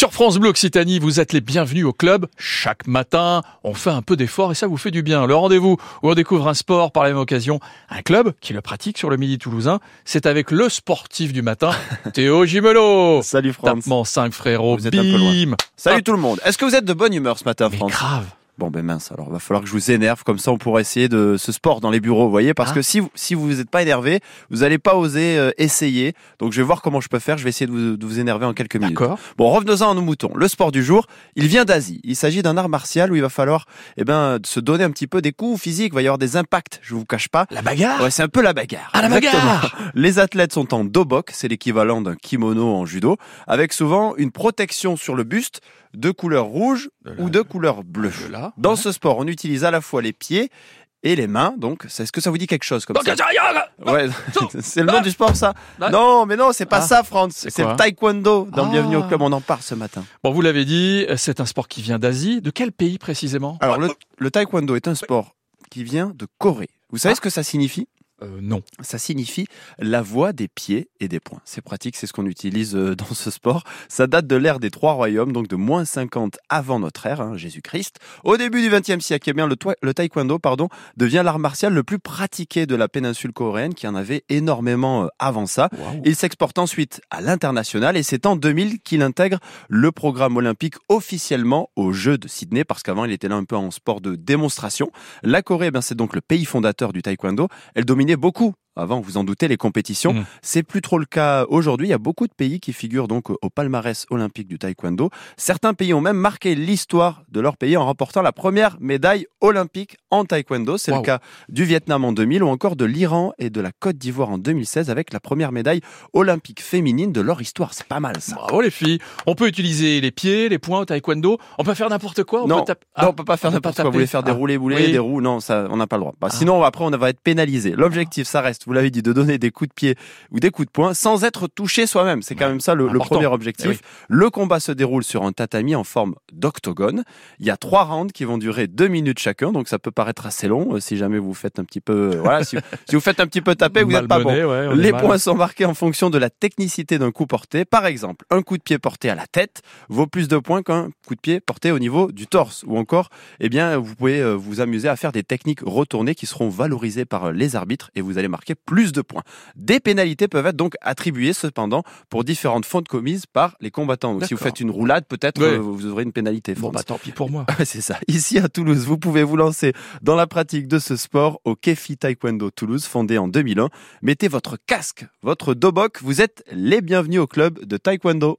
Sur France Bleu Occitanie, vous êtes les bienvenus au club. Chaque matin, on fait un peu d'effort et ça vous fait du bien. Le rendez-vous où on découvre un sport par la même occasion, un club qui le pratique sur le midi toulousain, c'est avec le sportif du matin, Théo Gimelo. Salut France. Tapement 5 frérots, Vous êtes un peu loin. Salut tout le monde. Est-ce que vous êtes de bonne humeur ce matin, Mais France? grave. Bon ben mince, alors va falloir que je vous énerve comme ça on pourra essayer de ce sport dans les bureaux, vous voyez parce Ah. que si vous si vous n'êtes pas énervé, vous n'allez pas oser euh, essayer. Donc je vais voir comment je peux faire, je vais essayer de vous, de vous énerver en quelques minutes. D'accord. Bon, revenons-en à nos moutons. Le sport du jour, il vient d'Asie. Il s'agit d'un art martial où il va falloir eh ben se donner un petit peu des coups physiques, il va y avoir des impacts, je vous cache pas. La bagarre? Ouais, c'est un peu la bagarre. Ah, la Exactement. bagarre Les athlètes sont en dobok, c'est l'équivalent d'un kimono en judo, avec souvent une protection sur le buste de couleur rouge De là, ou de couleur bleue. de là. Dans ce sport, on utilise à la fois les pieds et les mains. Donc, c'est- est-ce que ça vous dit quelque chose comme ça Ouais, c'est le nom du sport, ça. Non, mais non, c'est pas Ah. ça, France. C'est le taekwondo. Dans Ah. Bienvenue au club, on en parle ce matin. Bon, vous l'avez dit, c'est un sport qui vient d'Asie. De quel pays précisément? Alors, le, le taekwondo est un sport qui vient de Corée. Vous savez Ah. ce que ça signifie? Euh, non. ça signifie la voie des pieds et des poings. C'est pratique, c'est ce qu'on utilise euh, dans ce sport. Ça date de l'ère des trois royaumes, donc de moins 50 avant notre ère, hein, Jésus-Christ. Au début du XXe siècle, eh bien, le, le taekwondo pardon, devient l'art martial le plus pratiqué de la péninsule coréenne, qui en avait énormément euh, avant ça. Il s'exporte ensuite à l'international et c'est en 2000 qu'il intègre le programme olympique officiellement aux Jeux de Sydney parce qu'avant il était là un peu en sport de démonstration. La Corée, eh bien, c'est donc le pays fondateur du taekwondo. Elle dominait beaucoup. Avant, vous en doutez, les compétitions. Mhm. C'est plus trop le cas aujourd'hui. Il y a beaucoup de pays qui figurent donc au palmarès olympique du taekwondo. Certains pays ont même marqué l'histoire de leur pays en remportant la première médaille olympique en taekwondo. C'est Wow. le cas du Vietnam en 2000 ou encore de l'Iran et de la Côte d'Ivoire en 2016 avec la première médaille olympique féminine de leur histoire. C'est pas mal ça. Bravo les filles. On peut utiliser les pieds, les poings au taekwondo. On peut faire n'importe quoi. On non, peut non, Ah, on peut pas faire n'importe quoi. Vous voulez faire des Ah. roulés boulés, Oui. des roues? Non, ça, on n'a pas le droit. Bah, Ah. Sinon, après, on va être pénalisé. L'objectif, ça reste, vous l'avez dit, de donner des coups de pied ou des coups de poing sans être touché soi-même. C'est quand même ça le, premier objectif. Eh oui. Le combat se déroule sur un tatami en forme d'octogone. Il y a trois rounds qui vont durer deux minutes chacun, donc ça peut paraître assez long euh, si jamais vous faites un petit peu, euh, voilà, si, si vous faites un petit peu taper, vous n'êtes pas bon. Ouais, Les points sont marqués en fonction de la technicité d'un coup porté. Par exemple, un coup de pied porté à la tête vaut plus de points qu'un coup de pied porté au niveau du torse. Ou encore, eh bien, vous pouvez euh, vous amuser à faire des techniques retournées qui seront valorisées par les arbitres et vous allez marquer plus de points. Des pénalités peuvent être donc attribuées cependant pour différentes fautes commises par les combattants. Donc, si vous faites une roulade, peut-être euh, vous aurez une pénalité. Bon, bah tant pis pour moi. C'est ça. Ici à Toulouse, vous pouvez vous lancer dans la pratique de ce sport au Kefi Taekwondo Toulouse, fondé en 2001. Mettez votre casque, votre dobok, vous êtes les bienvenus au club de Taekwondo.